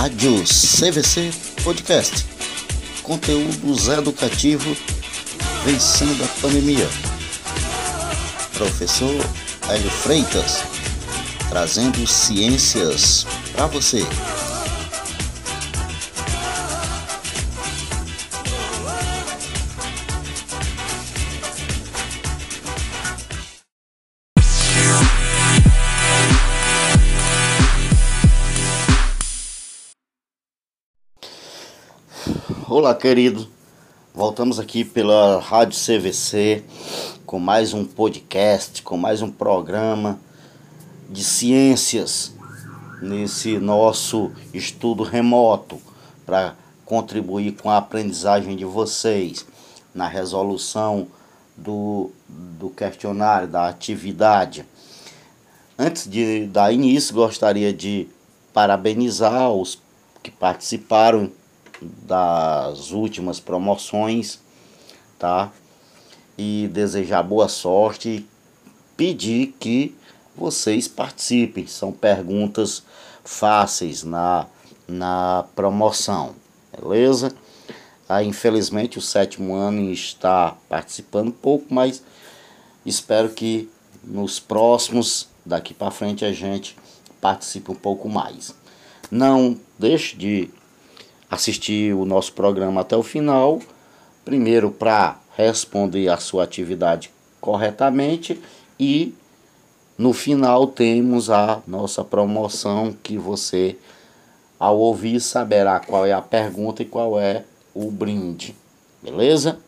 Rádio CVC Podcast. Conteúdos educativos vencendo a pandemia. Professor Hélio Freitas, trazendo ciências para você. Olá, querido. Voltamos aqui pela Rádio CVC com mais um podcast, com mais um programa de ciências nesse nosso estudo remoto para contribuir com a aprendizagem de vocês na resolução do, do questionário, da atividade. Antes de dar início, gostaria de parabenizar os que participaram das últimas promoções, tá? E desejar boa sorte pedir que vocês participem. São perguntas fáceis na, na promoção, beleza? Ah, infelizmente o sétimo ano está participando pouco, mas espero que nos próximos, daqui para frente, a gente participe um pouco mais. Não deixe de assistir o nosso programa até o final, primeiro para responder a sua atividade corretamente e no final temos a nossa promoção que você ao ouvir saberá qual é a pergunta e qual é o brinde. Beleza?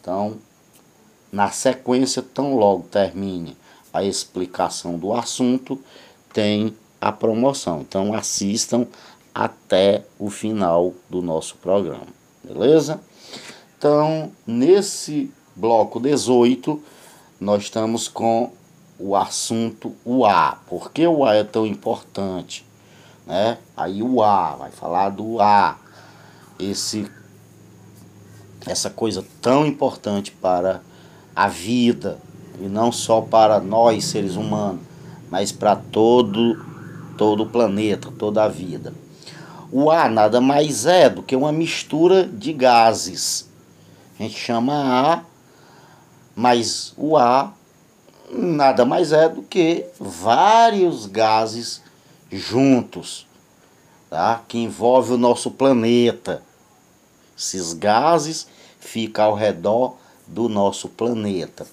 Então, na sequência, tão logo termine a explicação do assunto, tem a promoção. Então assistam até o final do nosso programa, beleza? Então, nesse bloco 18, nós estamos com o assunto o A. Por que o A é tão importante? Né? Aí o A, vai falar do A. Esse, essa coisa tão importante para a vida, e não só para nós seres humanos, mas para todo, todo o planeta, toda a vida. O ar nada mais é do que uma mistura de gases. A gente chama ar, mas o ar nada mais é do que vários gases juntos, tá? que envolve o nosso planeta. Esses gases ficam ao redor do nosso planeta.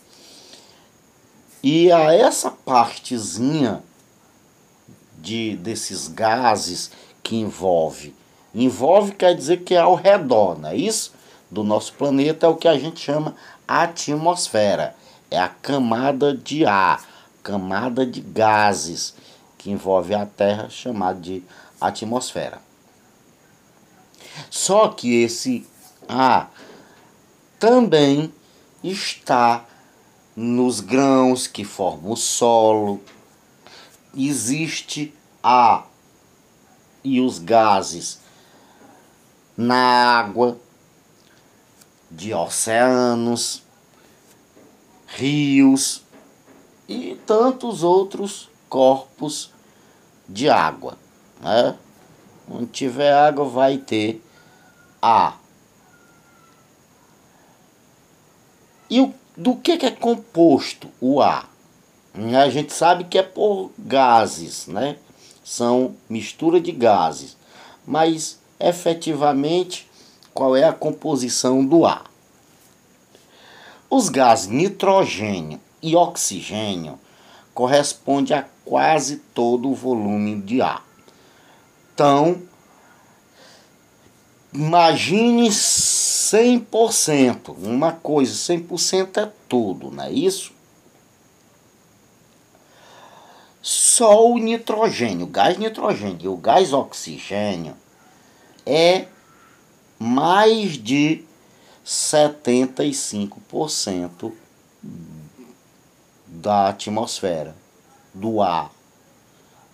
E a essa partezinha de desses gases que envolve. Envolve quer dizer que é ao redor, não é isso? Do nosso planeta é o que a gente chama atmosfera. É a camada de ar, camada de gases que envolve a Terra, chamada de atmosfera. Só que esse ar também está nos grãos que formam o solo. Existe a e os gases na água, de oceanos, rios e tantos outros corpos de água. Né? Onde tiver água vai ter ar. E o, do que, que é composto o ar? A gente sabe que é por gases, né? São mistura de gases, mas efetivamente qual é a composição do ar? Os gases nitrogênio e oxigênio correspondem a quase todo o volume de ar. Então, imagine 100%, uma coisa, 100% é tudo, não é isso? Só o nitrogênio, o gás nitrogênio e o gás oxigênio é mais de 75% da atmosfera, do ar.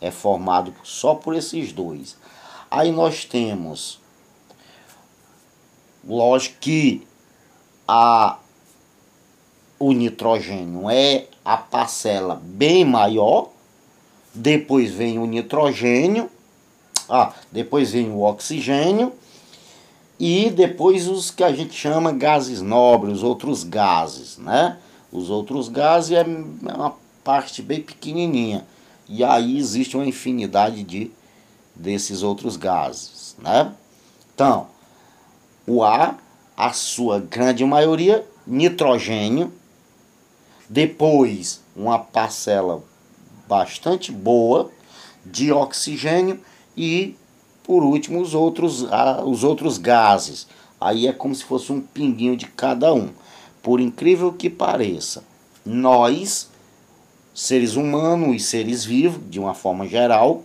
É formado só por esses dois. Aí nós temos, lógico que a, o nitrogênio é a parcela bem maior, depois vem o nitrogênio, Ah, depois vem o oxigênio e depois os que a gente chama gases nobres, os outros gases, né? Os outros gases é uma parte bem pequenininha. E aí existe uma infinidade de desses outros gases, né? Então, o ar, a sua grande maioria, nitrogênio, depois uma parcela bastante boa de oxigênio e por último os outros, os outros gases. Aí é como se fosse um pinguinho de cada um. Por incrível que pareça, nós, seres humanos e seres vivos, de uma forma geral,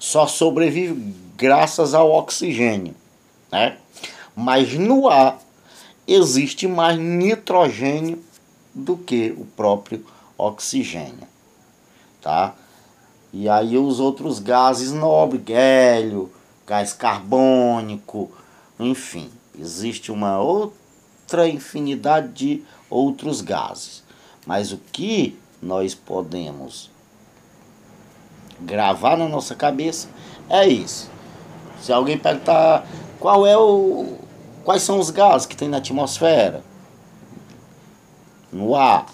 só sobrevive graças ao oxigênio, né? Mas no ar existe mais nitrogênio do que o próprio oxigênio, tá? E aí os outros gases nobres, hélio, gás carbônico, enfim, existe uma outra infinidade de outros gases. Mas o que nós podemos gravar na nossa cabeça é isso. Se alguém perguntar qual é o quais são os gases que tem na atmosfera, no ar,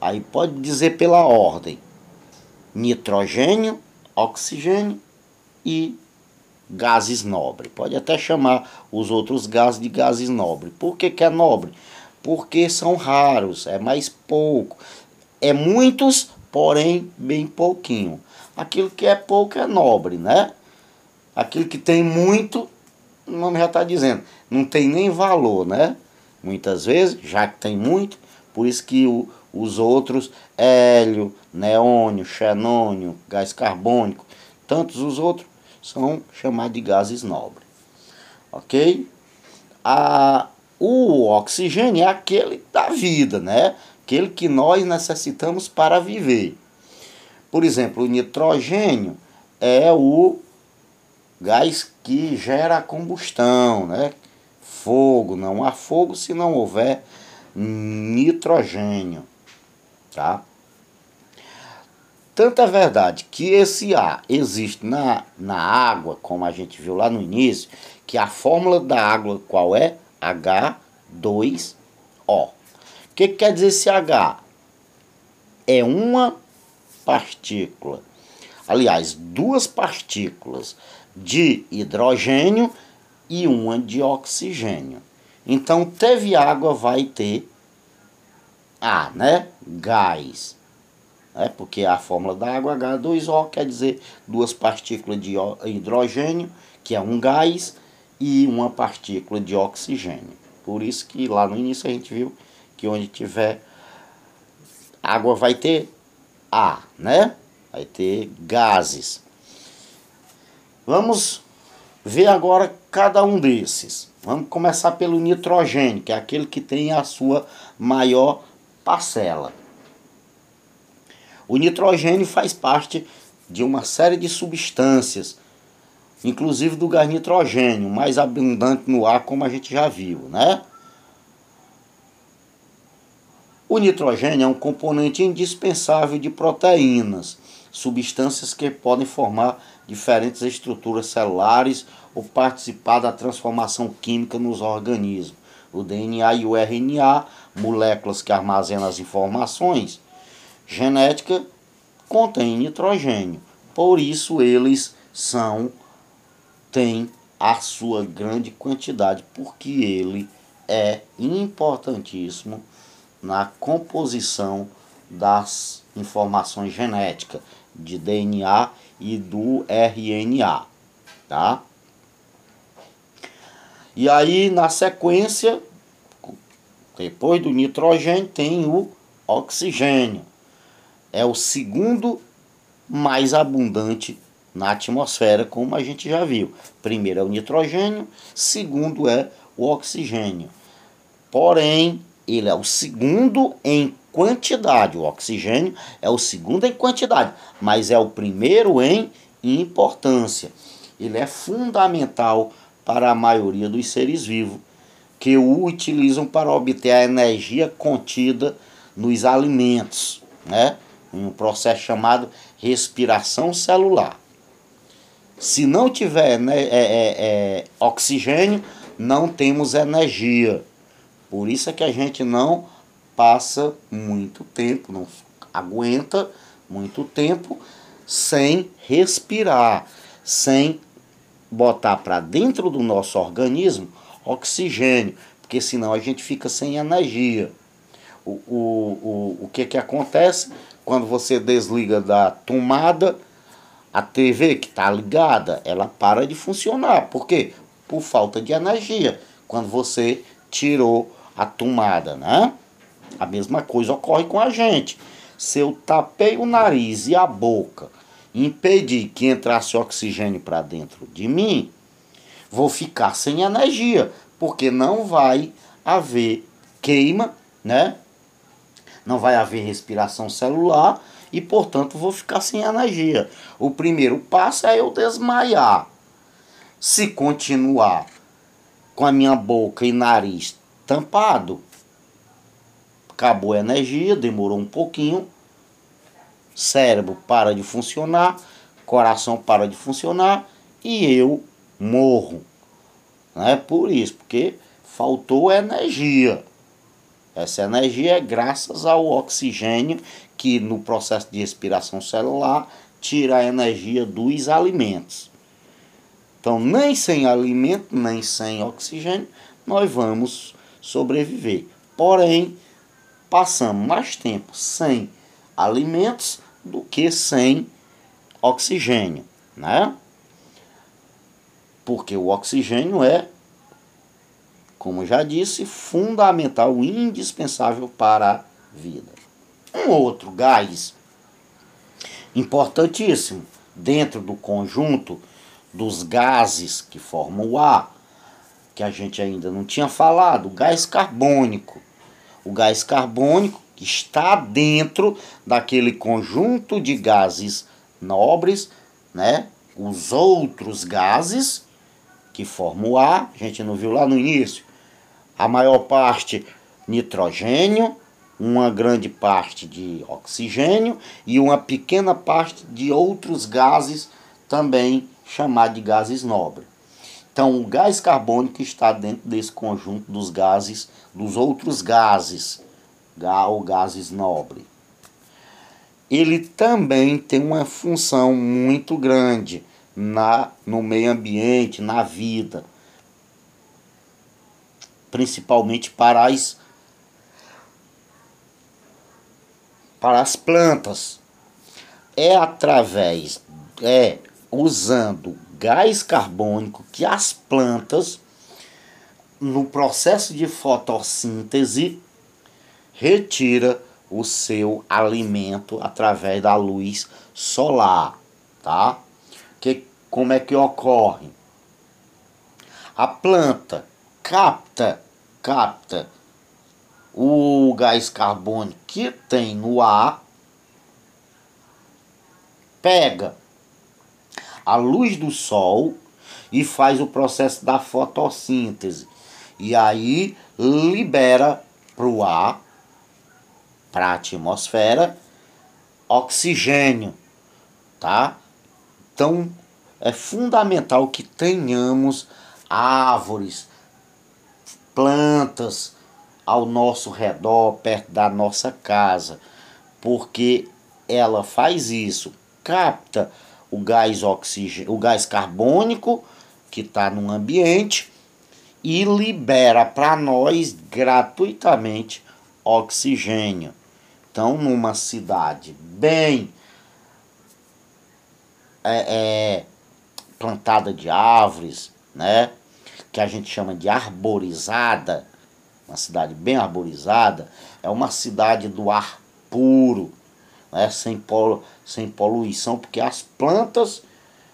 aí pode dizer pela ordem: nitrogênio, oxigênio e gases nobres. Pode até chamar os outros gases de gases nobres. Por que, que é nobre? Porque são raros, é mais pouco. É muitos, porém bem pouquinho. Aquilo que é pouco é nobre, né? Aquilo que tem muito, o nome já está dizendo, não tem nem valor, né? Muitas vezes, já que tem muito, por isso que o, os outros, hélio, neônio, xenônio, gás carbônico, tantos os outros, são chamados de gases nobres. Ok? A, o oxigênio é aquele da vida, né? Aquele que nós necessitamos para viver. Por exemplo, o nitrogênio é o gás que gera combustão, né? Fogo, não há fogo se não houver nitrogênio, tá? Tanto é verdade que esse ar existe na, na água, como a gente viu lá no início, que a fórmula da água qual é? H2O. O que, que quer dizer esse H? É uma partícula, aliás, duas partículas de hidrogênio e uma de oxigênio. Então, teve água, vai ter A, né? Gás né? porque a fórmula da água H2O quer dizer duas partículas de hidrogênio, que é um gás, e uma partícula de oxigênio. Por isso que lá no início a gente viu que onde tiver água vai ter A, né? Vai ter gases. Vamos ver agora cada um desses. Vamos começar pelo nitrogênio, que é aquele que tem a sua maior parcela. O nitrogênio faz parte de uma série de substâncias, inclusive do gás nitrogênio, mais abundante no ar, como a gente já viu, né? O nitrogênio é um componente indispensável de proteínas, substâncias que podem formar diferentes estruturas celulares ou participar da transformação química nos organismos. O DNA e o RNA, moléculas que armazenam as informações, genética contém nitrogênio. Por isso eles são têm a sua grande quantidade, porque ele é importantíssimo na composição das informações genéticas de DNA e do RNA, tá? E aí na sequência, depois do nitrogênio tem o oxigênio é o segundo mais abundante na atmosfera, como a gente já viu. Primeiro é o nitrogênio, segundo é o oxigênio. Porém, ele é o segundo em quantidade. O oxigênio é o segundo em quantidade, mas é o primeiro em importância. Ele é fundamental para a maioria dos seres vivos que o utilizam para obter a energia contida nos alimentos, né? em um processo chamado respiração celular. Se não tiver né, é, é, é, oxigênio, não temos energia. Por isso é que a gente não passa muito tempo, não aguenta muito tempo sem respirar, sem botar para dentro do nosso organismo oxigênio, porque senão a gente fica sem energia. O, o, o, o que, que acontece quando você desliga da tomada, a TV que está ligada, ela para de funcionar. Por quê? Por falta de energia. Quando você tirou a tomada, né? A mesma coisa ocorre com a gente. Se eu tapei o nariz e a boca, impedir que entrasse oxigênio para dentro de mim, vou ficar sem energia, porque não vai haver queima, né? Não vai haver respiração celular e, portanto, vou ficar sem energia. O primeiro passo é eu desmaiar. Se continuar com a minha boca e nariz tampado, acabou a energia, demorou um pouquinho, cérebro para de funcionar, coração para de funcionar e eu morro. É por isso, porque faltou energia. Essa energia é graças ao oxigênio que no processo de respiração celular tira a energia dos alimentos. Então, nem sem alimento, nem sem oxigênio, nós vamos sobreviver. Porém, passamos mais tempo sem alimentos do que sem oxigênio, né? Porque o oxigênio é, como já disse, fundamental, indispensável para a vida. Um outro gás importantíssimo dentro do conjunto dos gases que formam o ar, que a gente ainda não tinha falado, o gás carbônico. O gás carbônico que está dentro daquele conjunto de gases nobres, né? Os outros gases que formam o ar, a gente não viu lá no início. A maior parte nitrogênio, uma grande parte de oxigênio e uma pequena parte de outros gases também chamados de gases nobres. Então, o gás carbônico está dentro desse conjunto dos gases, dos outros gases ou gases nobre. Ele também tem uma função muito grande na, no meio ambiente, na vida, principalmente para as, para as plantas. É através, é usando gás carbônico que as plantas, no processo de fotossíntese, retira o seu alimento através da luz solar, tá? Que como é que ocorre? A planta capta, capta o gás carbônico que tem no ar, pega a luz do sol e faz o processo da fotossíntese. E aí libera para o ar para a atmosfera oxigênio, tá? Então é fundamental que tenhamos árvores, plantas ao nosso redor, perto da nossa casa, porque ela faz isso, capta o gás oxigênio, o gás carbônico que está no ambiente e libera para nós gratuitamente oxigênio. Então, numa cidade bem é, é, plantada de árvores, né? Que a gente chama de arborizada, uma cidade bem arborizada, é uma cidade do ar puro, né? sem, polu sem poluição, porque as plantas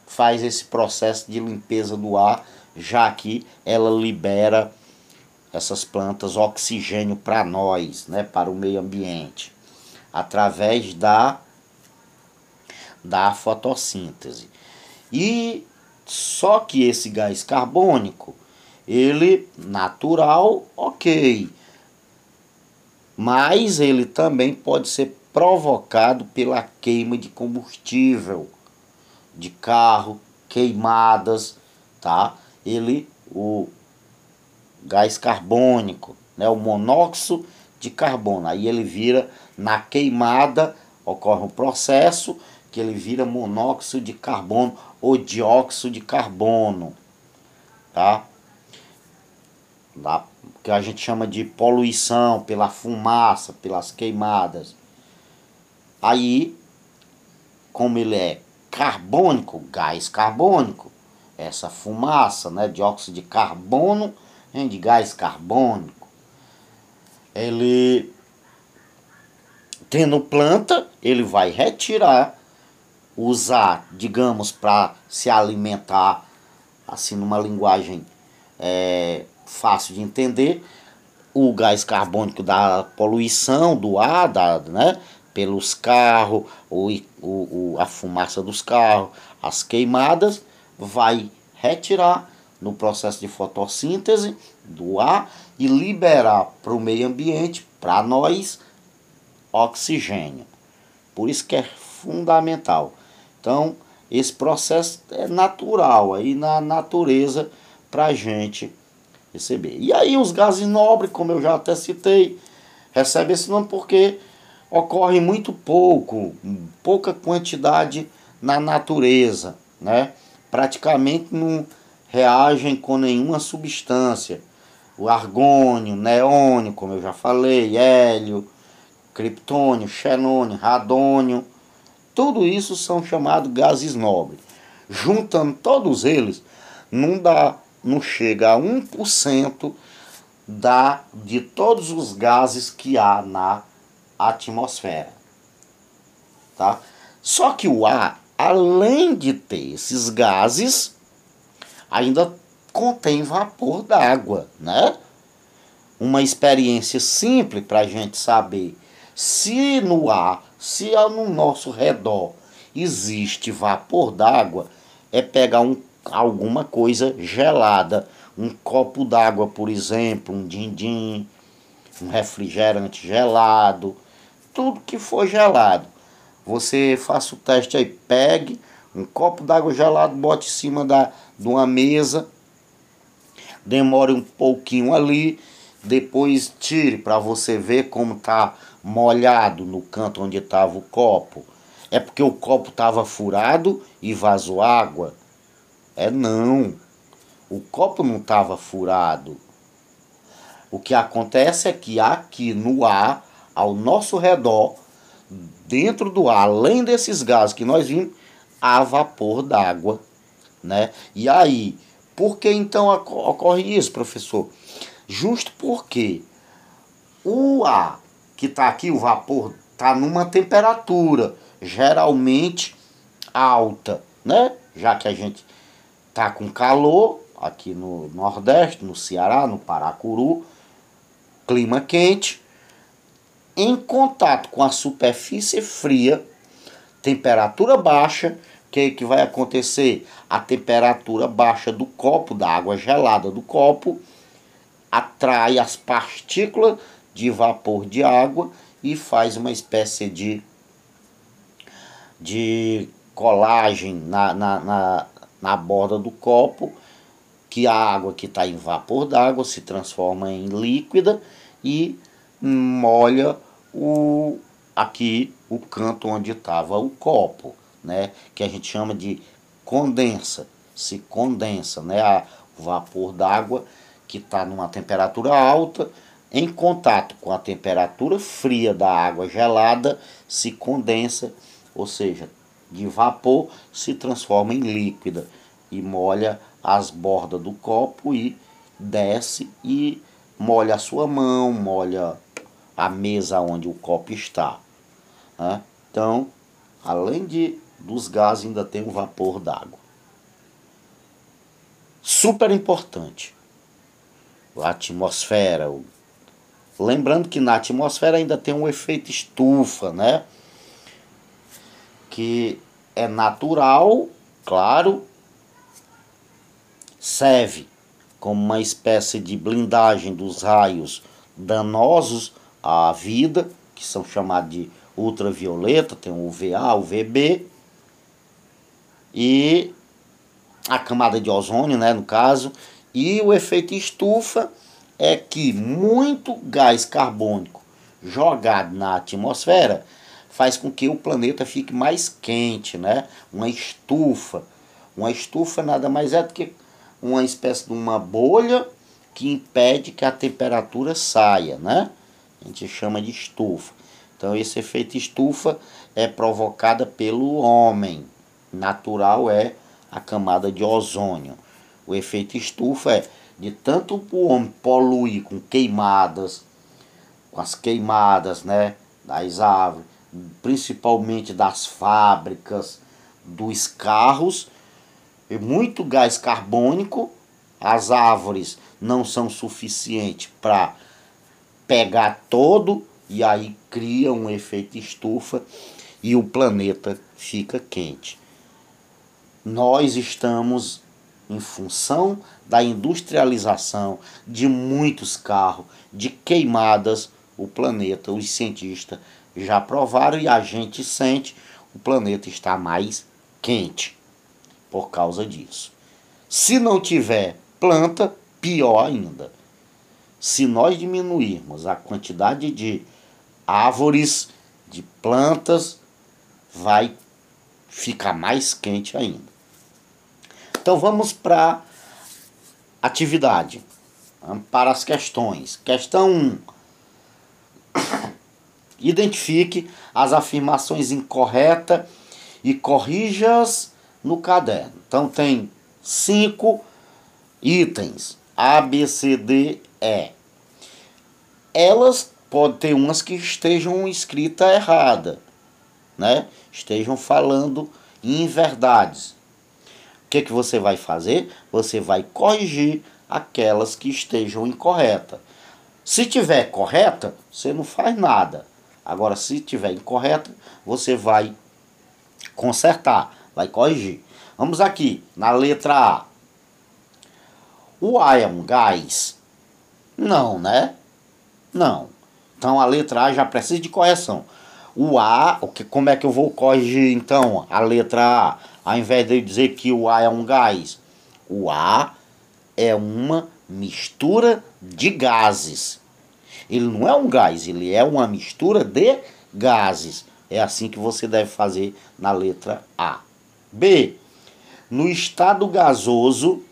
faz esse processo de limpeza do ar, já que ela libera essas plantas oxigênio para nós, né, para o meio ambiente através da, da fotossíntese. E só que esse gás carbônico, ele natural, ok, mas ele também pode ser provocado pela queima de combustível de carro, queimadas, tá? Ele, o gás carbônico, né? O monóxido de carbono. Aí ele vira, na queimada, ocorre um processo que ele vira monóxido de carbono ou dióxido de carbono, tá? que a gente chama de poluição pela fumaça, pelas queimadas. Aí, como ele é carbônico, gás carbônico, essa fumaça, né, dióxido de carbono, de gás carbônico, ele tendo planta, ele vai retirar, usar, digamos, para se alimentar, assim, numa linguagem é, fácil de entender, o gás carbônico da poluição do ar, da, né, pelos carros, o, o, a fumaça dos carros, as queimadas, vai retirar no processo de fotossíntese do ar e liberar para o meio ambiente, para nós, oxigênio. Por isso que é fundamental. Então, esse processo é natural aí na natureza para a gente receber. E aí os gases nobres, como eu já até citei, recebem esse nome porque ocorre muito pouco, pouca quantidade na natureza, né? Praticamente não reagem com nenhuma substância. O argônio, neônio, como eu já falei, hélio, criptônio, xenônio, radônio, tudo isso são chamados gases nobres. Juntando todos eles, não dá não chega a 1% da, de todos os gases que há na atmosfera. Tá? Só que o ar, além de ter esses gases, ainda contém vapor d'água, né? Uma experiência simples para a gente saber se no ar, se no nosso redor existe vapor d'água, é pegar um alguma coisa gelada. Um copo d'água, por exemplo, um din-din, um refrigerante gelado, tudo que for gelado. Você faça o teste aí, pegue um copo d'água gelado, bote em cima da, de uma mesa, demore um pouquinho ali, depois tire para você ver como tá molhado no canto onde estava o copo. É porque o copo estava furado e vazou água. É não. O copo não estava furado. O que acontece é que aqui no ar, ao nosso redor, dentro do ar, além desses gases que nós vimos, há vapor d'água, né? E aí, por que então ocorre isso, professor? Justo porque o ar que está aqui, o vapor, está numa temperatura geralmente alta, né? Já que a gente tá com calor aqui no Nordeste, no Ceará, no Paracuru, clima quente, em contato com a superfície fria, temperatura baixa, que que vai acontecer? A temperatura baixa do copo, da água gelada do copo, atrai as partículas de vapor de água e faz uma espécie de, de colagem na, na, na na borda do copo, que a água que está em vapor d'água se transforma em líquida e molha o aqui o canto onde estava o copo, né? Que a gente chama de condensa, se condensa, né? O vapor d'água que está numa temperatura alta em contato com a temperatura fria da água gelada se condensa, ou seja, de vapor se transforma em líquida e molha as bordas do copo e desce e molha a sua mão, molha a mesa onde o copo está. Né? Então, além de dos gases, ainda tem o vapor d'água. Super importante. A atmosfera. Lembrando que na atmosfera ainda tem um efeito estufa, né? Que é natural, claro, serve como uma espécie de blindagem dos raios danosos à vida, que são chamados de ultravioleta, tem o UVA, UVB, e a camada de ozônio, né, no caso, e o efeito estufa é que muito gás carbônico jogado na atmosfera faz com que o planeta fique mais quente, né? Uma estufa. Uma estufa nada mais é do que uma espécie de uma bolha que impede que a temperatura saia, né? A gente chama de estufa. Então esse efeito estufa é provocada pelo homem. Natural é a camada de ozônio. O efeito estufa é de tanto o homem poluir com queimadas, com as queimadas, né, das árvores, principalmente das fábricas, dos carros, e muito gás carbônico, as árvores não são suficientes para pegar todo e aí cria um efeito estufa e o planeta fica quente. Nós estamos em função da industrialização de muitos carros, de queimadas, o planeta, os cientistas já provaram e a gente sente o planeta está mais quente por causa disso. Se não tiver planta, pior ainda. Se nós diminuirmos a quantidade de árvores, de plantas, vai ficar mais quente ainda. Então vamos para atividade, para as questões. Questão 1. Identifique as afirmações incorretas e corrija-as no caderno. Então tem cinco itens. A, B, C, D, E. Elas podem ter umas que estejam escritas errada, né? Estejam falando inverdades que, que você vai fazer? Você vai corrigir aquelas que estejam incorretas. Se tiver correta, você não faz nada. Agora, se tiver incorreta, você vai consertar, vai corrigir. Vamos aqui na letra A. O A é um gás? Não, né? Não. Então a letra A já precisa de correção. O A, como é que eu vou corrigir então a letra A? Ao invés de dizer que o ar é um gás, o ar é uma mistura de gases. Ele não é um gás, ele é uma mistura de gases. É assim que você deve fazer na letra A. B. No estado gasoso,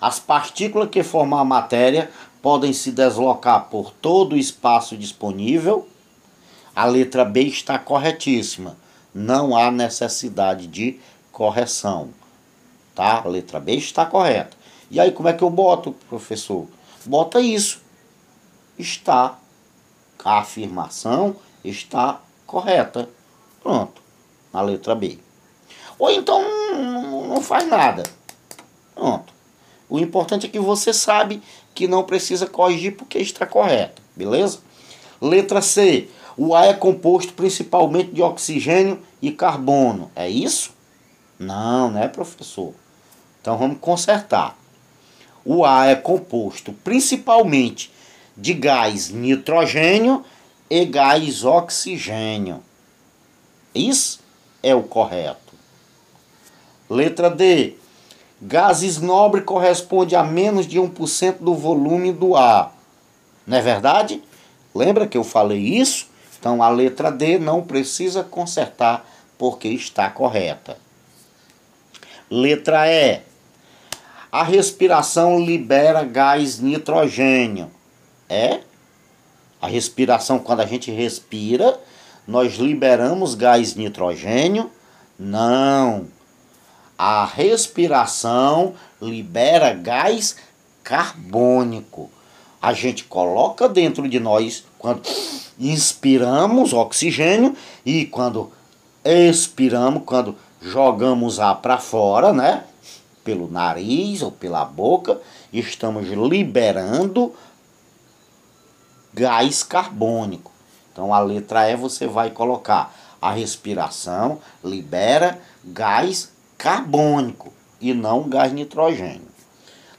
as partículas que formam a matéria podem se deslocar por todo o espaço disponível. A letra B está corretíssima não há necessidade de correção. Tá? A letra B está correta. E aí como é que eu boto, professor? Bota isso. Está. A afirmação está correta. Pronto. Na letra B. Ou então não faz nada. Pronto. O importante é que você sabe que não precisa corrigir porque está correto. Beleza? Letra C. O ar é composto principalmente de oxigênio e carbono. É isso? Não, né, professor? Então vamos consertar. O ar é composto principalmente de gás nitrogênio e gás oxigênio. Isso é o correto. Letra D. Gases nobres corresponde a menos de 1% do volume do ar. Não é verdade? Lembra que eu falei isso? Então a letra D não precisa consertar porque está correta. Letra E. A respiração libera gás nitrogênio. É? A respiração, quando a gente respira, nós liberamos gás nitrogênio? Não. A respiração libera gás carbônico. A gente coloca dentro de nós quando inspiramos oxigênio e quando expiramos, quando jogamos ar para fora, né? Pelo nariz ou pela boca, estamos liberando gás carbônico. Então a letra E você vai colocar a respiração libera gás carbônico e não gás nitrogênio.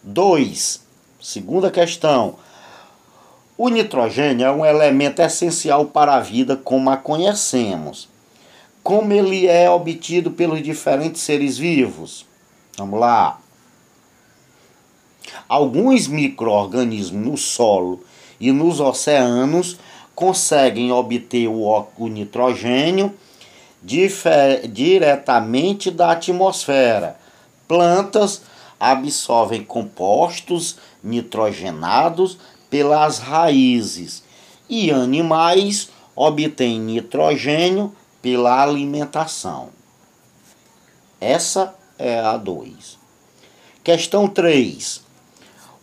2. Segunda questão. O nitrogênio é um elemento essencial para a vida como a conhecemos. Como ele é obtido pelos diferentes seres vivos? Vamos lá. Alguns micro-organismos no solo e nos oceanos conseguem obter o, o nitrogênio diretamente da atmosfera. Plantas absorvem compostos nitrogenados pelas raízes e animais obtêm nitrogênio pela alimentação. Essa é a 2. Questão 3.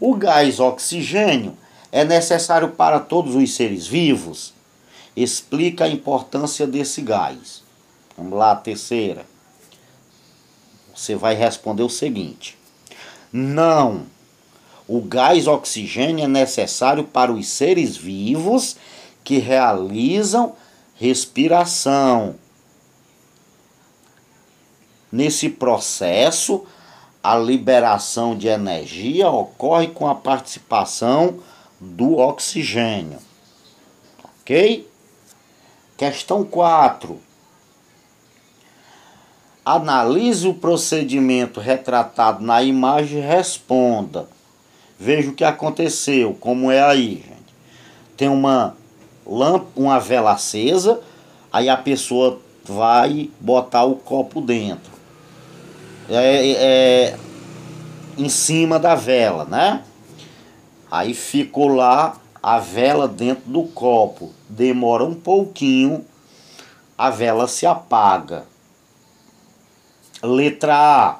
O gás oxigênio é necessário para todos os seres vivos? Explica a importância desse gás. Vamos lá, terceira. Você vai responder o seguinte: Não. O gás oxigênio é necessário para os seres vivos que realizam respiração. Nesse processo, a liberação de energia ocorre com a participação do oxigênio. Ok? Questão 4. Analise o procedimento retratado na imagem e responda. Veja o que aconteceu, como é aí, gente. Tem uma lâmpada, uma vela acesa, aí a pessoa vai botar o copo dentro. É, é, em cima da vela, né? Aí ficou lá a vela dentro do copo. Demora um pouquinho, a vela se apaga. Letra A.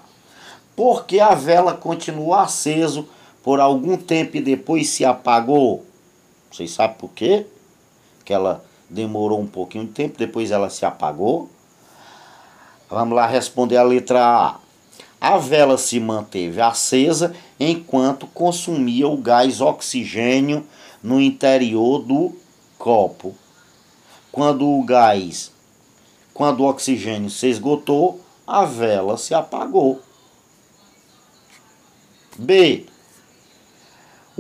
Porque a vela continua aceso por algum tempo e depois se apagou? Vocês sabem por quê? Que ela demorou um pouquinho de tempo, depois ela se apagou. Vamos lá responder a letra A. A vela se manteve acesa enquanto consumia o gás oxigênio no interior do copo. Quando o gás, quando o oxigênio se esgotou, a vela se apagou. B.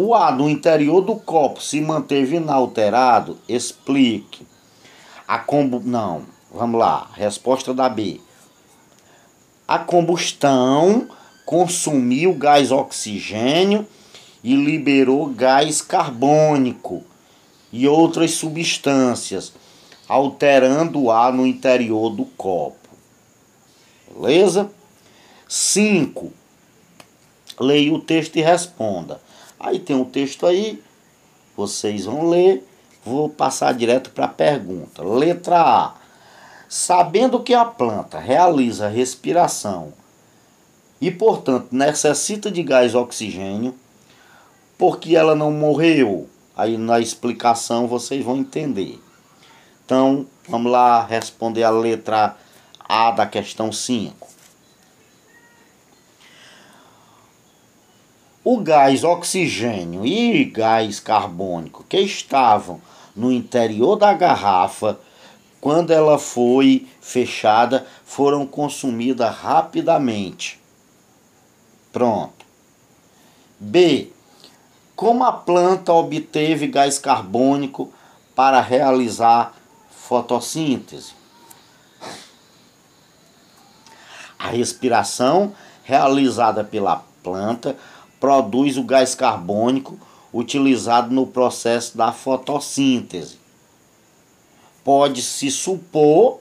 O ar no interior do copo se manteve inalterado? Explique. A combo... Não, vamos lá. Resposta da B. A combustão consumiu gás oxigênio e liberou gás carbônico e outras substâncias, alterando o ar no interior do copo. Beleza? 5. Leia o texto e responda. Aí tem um texto aí, vocês vão ler. Vou passar direto para a pergunta. Letra A. Sabendo que a planta realiza respiração e, portanto, necessita de gás oxigênio, porque ela não morreu? Aí na explicação vocês vão entender. Então, vamos lá responder a letra A da questão 5. O gás oxigênio e gás carbônico que estavam no interior da garrafa quando ela foi fechada, foram consumidas rapidamente. Pronto. B. Como a planta obteve gás carbônico para realizar fotossíntese? A respiração realizada pela planta produz o gás carbônico utilizado no processo da fotossíntese pode-se supor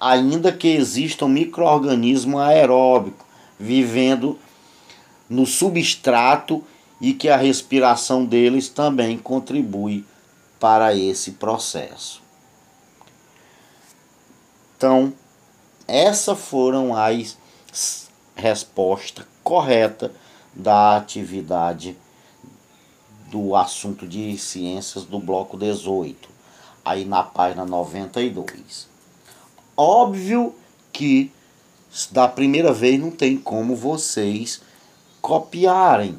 ainda que exista um microorganismo aeróbico vivendo no substrato e que a respiração deles também contribui para esse processo. Então, essas foram as respostas corretas da atividade do assunto de ciências do bloco 18, aí na página 92. Óbvio que da primeira vez não tem como vocês copiarem.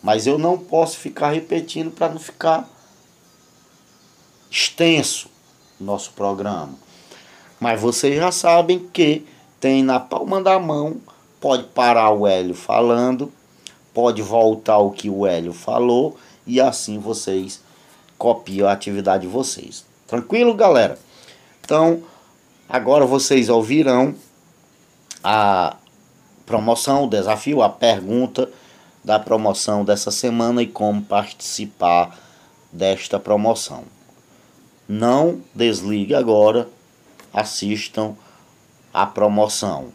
Mas eu não posso ficar repetindo para não ficar extenso nosso programa. Mas vocês já sabem que tem na palma da mão, pode parar o Hélio falando pode voltar o que o Hélio falou e assim vocês copiam a atividade de vocês. Tranquilo, galera? Então, agora vocês ouvirão a promoção, o desafio, a pergunta da promoção dessa semana e como participar desta promoção. Não desligue agora, assistam a promoção.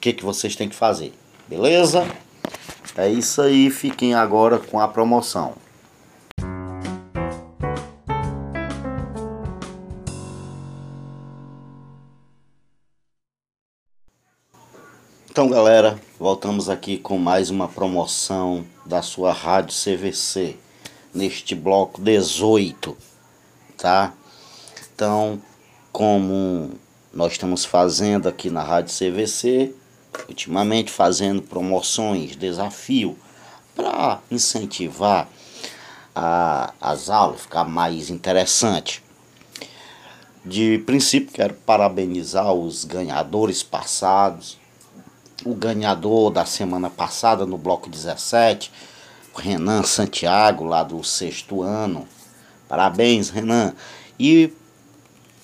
Que, que vocês têm que fazer? Beleza? É isso aí, fiquem agora com a promoção. Então, galera, voltamos aqui com mais uma promoção da sua rádio CVC neste bloco 18, tá? Então, como nós estamos fazendo aqui na rádio CVC, ultimamente fazendo promoções, desafio para incentivar a, as aulas, ficar mais interessante. De princípio, quero parabenizar os ganhadores passados, o ganhador da semana passada no bloco 17, Renan Santiago, lá do sexto ano. Parabéns, Renan. E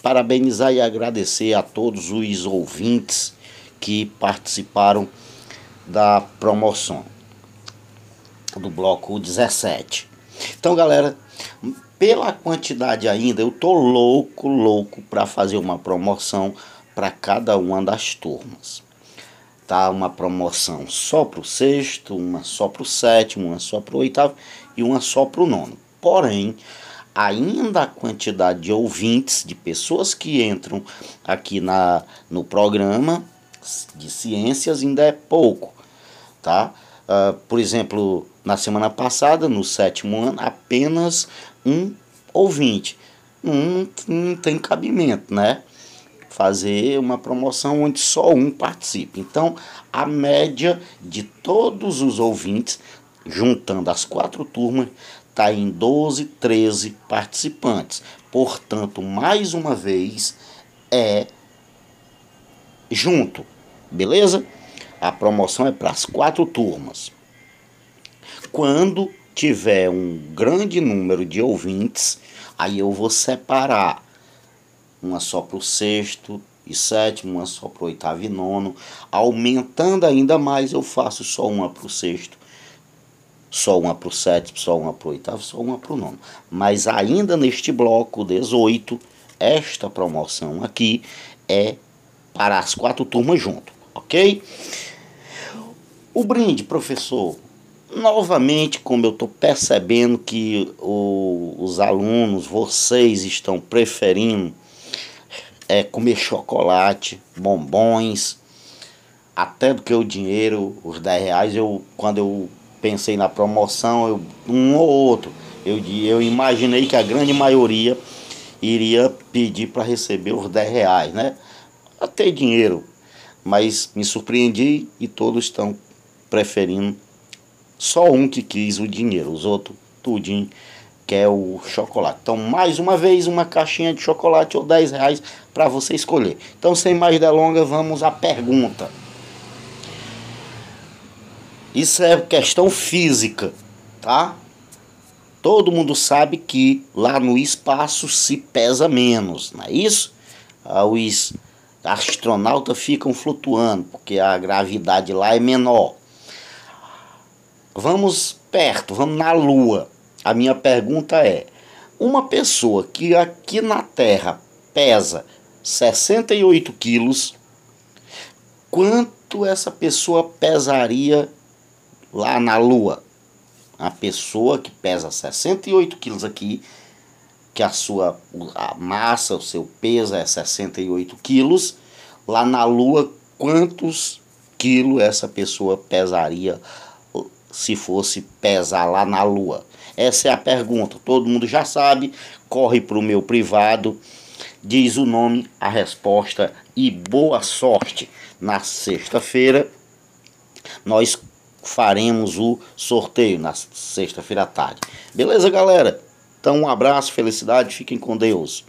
parabenizar e agradecer a todos os ouvintes que participaram da promoção do bloco 17. Então, galera, pela quantidade ainda, eu tô louco, louco para fazer uma promoção para cada uma das turmas tá uma promoção só para o sexto, uma só para o sétimo, uma só para o oitavo e uma só para o nono. Porém, ainda a quantidade de ouvintes, de pessoas que entram aqui na, no programa de ciências ainda é pouco, tá? Uh, por exemplo, na semana passada, no sétimo ano, apenas um ouvinte. Não, não tem cabimento, né? fazer uma promoção onde só um participe. Então, a média de todos os ouvintes, juntando as quatro turmas, está em 12, 13 participantes. Portanto, mais uma vez, é junto, beleza? A promoção é para as quatro turmas. Quando tiver um grande número de ouvintes, aí eu vou separar uma só para o sexto e sétimo, uma só para o oitavo e nono. Aumentando ainda mais, eu faço só uma para o sexto, só uma para o sétimo, só uma para o oitavo, só uma para o nono. Mas ainda neste bloco 18, esta promoção aqui é para as quatro turmas junto, ok? O brinde, professor, novamente, como eu estou percebendo que o, os alunos, vocês estão preferindo é, comer chocolate, bombons, até do que o dinheiro, os 10 reais, eu, quando eu pensei na promoção, eu, um ou outro, eu, eu imaginei que a grande maioria iria pedir para receber os 10 reais, né? Até dinheiro, mas me surpreendi e todos estão preferindo só um que quis o dinheiro, os outros tudinho que é o chocolate. Então, mais uma vez, uma caixinha de chocolate ou 10 reais para você escolher. Então, sem mais delongas, vamos à pergunta. Isso é questão física, tá? Todo mundo sabe que lá no espaço se pesa menos, não é isso? Ah, os astronautas ficam flutuando, porque a gravidade lá é menor. Vamos perto, vamos na Lua. A minha pergunta é: uma pessoa que aqui na Terra pesa 68 quilos, quanto essa pessoa pesaria lá na Lua? A pessoa que pesa 68 quilos aqui, que a sua a massa, o seu peso é 68 quilos, lá na Lua, quantos quilos essa pessoa pesaria se fosse pesar lá na Lua? Essa é a pergunta. Todo mundo já sabe. Corre para o meu privado, diz o nome, a resposta e boa sorte. Na sexta-feira, nós faremos o sorteio, na sexta-feira à tarde. Beleza, galera? Então, um abraço, felicidade, fiquem com Deus.